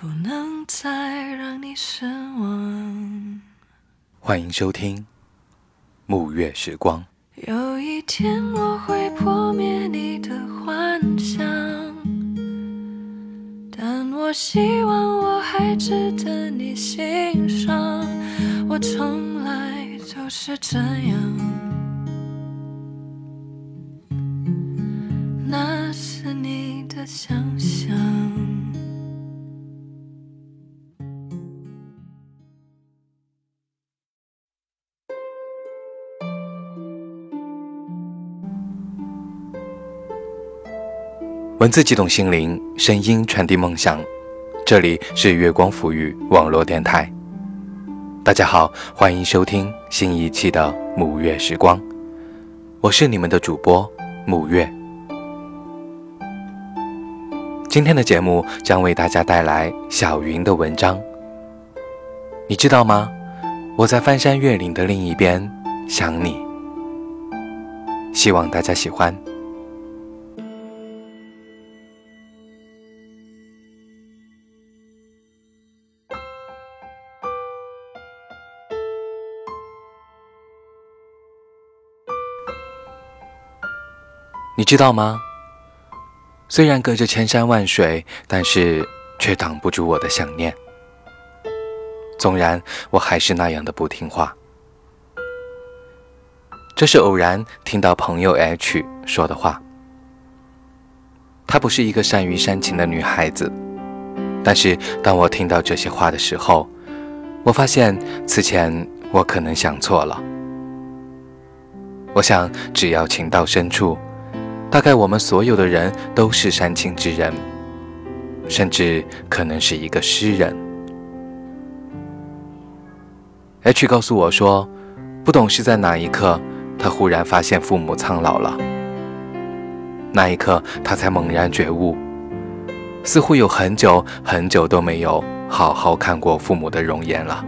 不能再让你失望。欢迎收听《暮月时光》。有一天我会破灭你的幻想，但我希望我还值得你欣赏。我从来就是这样，那是你的想象。文字激动心灵，声音传递梦想。这里是月光抚育网络电台。大家好，欢迎收听新一期的沐月时光，我是你们的主播沐月。今天的节目将为大家带来小云的文章。你知道吗？我在翻山越岭的另一边想你。希望大家喜欢。你知道吗？虽然隔着千山万水，但是却挡不住我的想念。纵然我还是那样的不听话。这是偶然听到朋友 H 说的话。她不是一个善于煽情的女孩子，但是当我听到这些话的时候，我发现此前我可能想错了。我想，只要情到深处。大概我们所有的人都是煽情之人，甚至可能是一个诗人。H 告诉我说，不懂是在哪一刻，他忽然发现父母苍老了。那一刻，他才猛然觉悟，似乎有很久很久都没有好好看过父母的容颜了。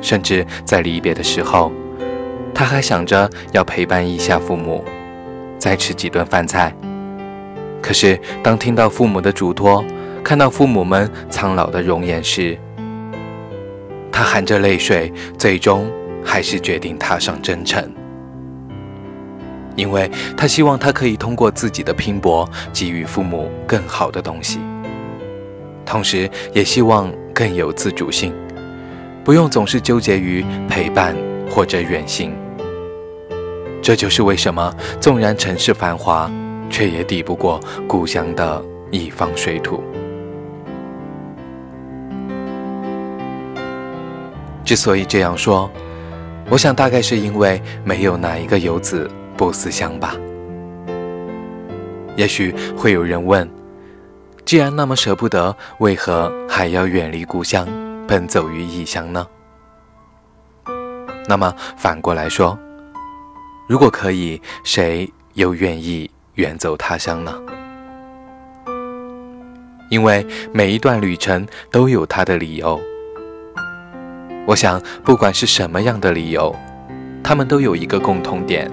甚至在离别的时候，他还想着要陪伴一下父母。再吃几顿饭菜。可是，当听到父母的嘱托，看到父母们苍老的容颜时，他含着泪水，最终还是决定踏上征程。因为他希望他可以通过自己的拼搏，给予父母更好的东西，同时也希望更有自主性，不用总是纠结于陪伴或者远行。这就是为什么，纵然城市繁华，却也抵不过故乡的一方水土。之所以这样说，我想大概是因为没有哪一个游子不思乡吧。也许会有人问：既然那么舍不得，为何还要远离故乡，奔走于异乡呢？那么反过来说。如果可以，谁又愿意远走他乡呢？因为每一段旅程都有它的理由。我想，不管是什么样的理由，他们都有一个共同点：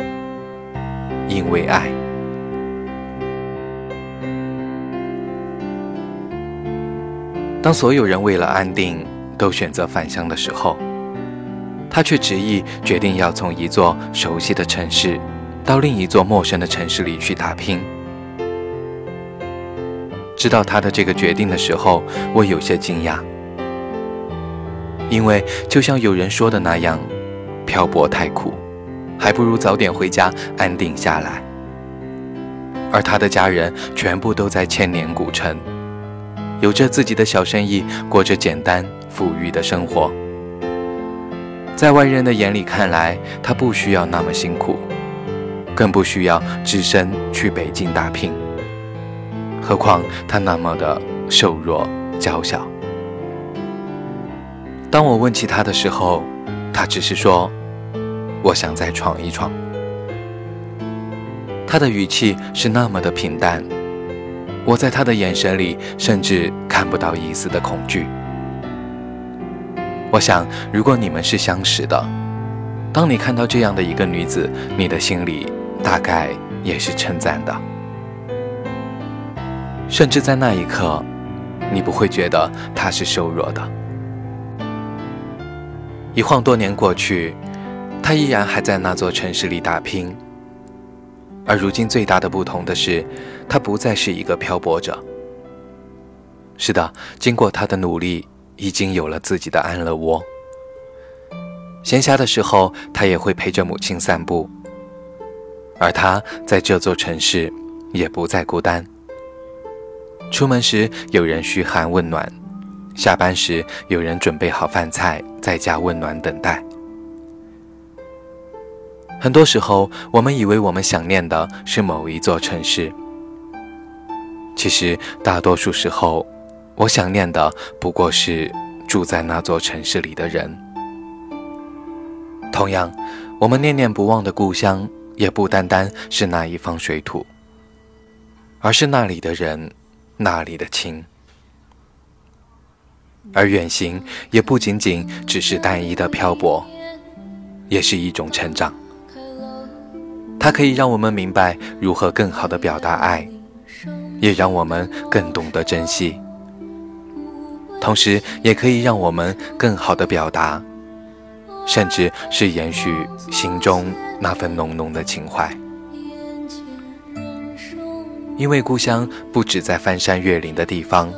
因为爱。当所有人为了安定都选择返乡的时候。他却执意决定要从一座熟悉的城市，到另一座陌生的城市里去打拼。知道他的这个决定的时候，我有些惊讶，因为就像有人说的那样，漂泊太苦，还不如早点回家安定下来。而他的家人全部都在千年古城，有着自己的小生意，过着简单富裕的生活。在外人的眼里看来，他不需要那么辛苦，更不需要只身去北京打拼。何况他那么的瘦弱娇小。当我问起他的时候，他只是说：“我想再闯一闯。”他的语气是那么的平淡，我在他的眼神里甚至看不到一丝的恐惧。我想，如果你们是相识的，当你看到这样的一个女子，你的心里大概也是称赞的，甚至在那一刻，你不会觉得她是瘦弱的。一晃多年过去，她依然还在那座城市里打拼。而如今最大的不同的是，她不再是一个漂泊者。是的，经过她的努力，已经有了自己的安乐窝。闲暇的时候，他也会陪着母亲散步。而他在这座城市也不再孤单。出门时有人嘘寒问暖，下班时有人准备好饭菜，在家温暖等待。很多时候，我们以为我们想念的是某一座城市，其实大多数时候，我想念的不过是住在那座城市里的人。同样，我们念念不忘的故乡，也不单单是那一方水土，而是那里的人，那里的情。而远行，也不仅仅只是单一的漂泊，也是一种成长。它可以让我们明白如何更好的表达爱，也让我们更懂得珍惜。同时，也可以让我们更好的表达，甚至是延续心中那份浓浓的情怀。因为故乡不止在翻山越岭的地方，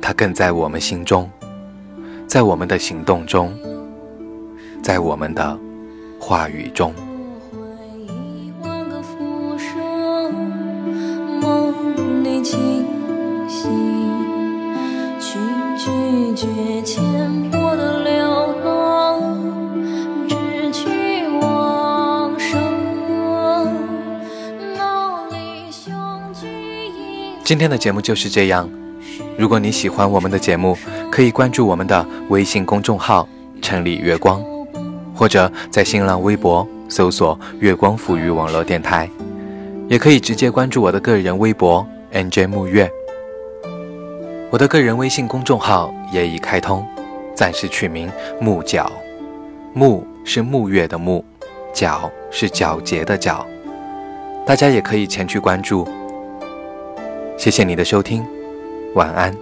它更在我们心中，在我们的行动中，在我们的话语中。今天的节目就是这样。如果你喜欢我们的节目，可以关注我们的微信公众号“城里月光”，或者在新浪微博搜索“月光抚育网络电台”，也可以直接关注我的个人微博 “nj 木月”。我的个人微信公众号也已开通，暂时取名“木角”，木是木月的木，角是皎洁的皎，大家也可以前去关注。谢谢你的收听，晚安。